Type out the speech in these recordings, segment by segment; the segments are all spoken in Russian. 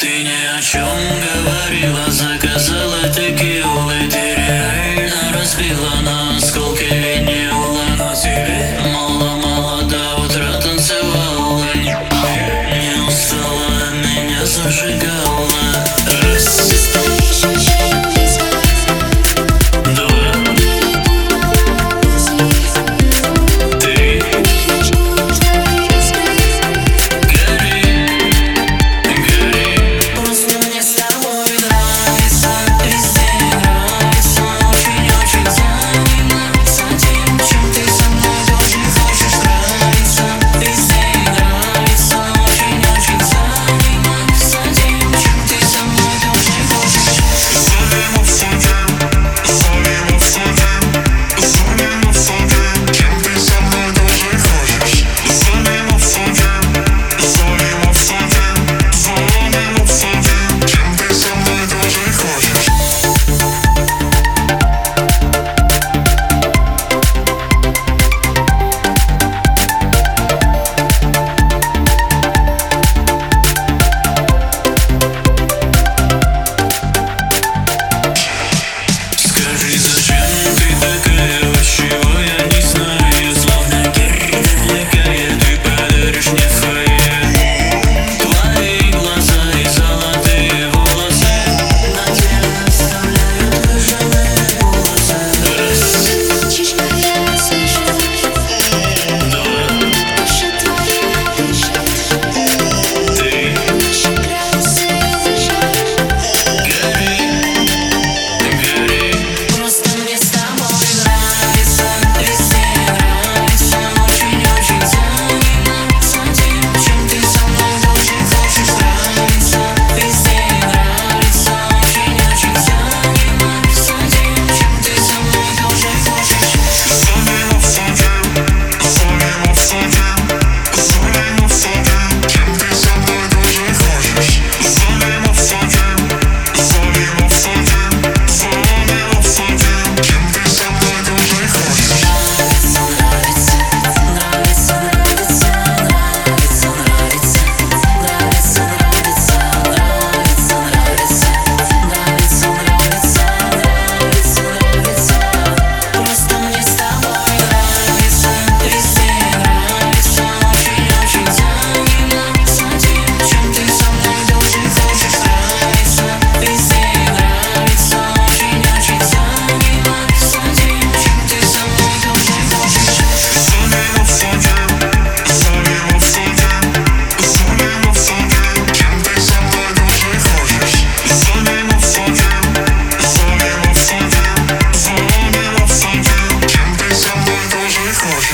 Ты ни о чем говорила, заказала текилы Ты реально разбила на осколки винила. На тебе мало-мало до утра танцевала. Не устала, меня зажигала.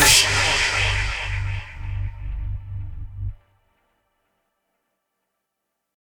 Spanish.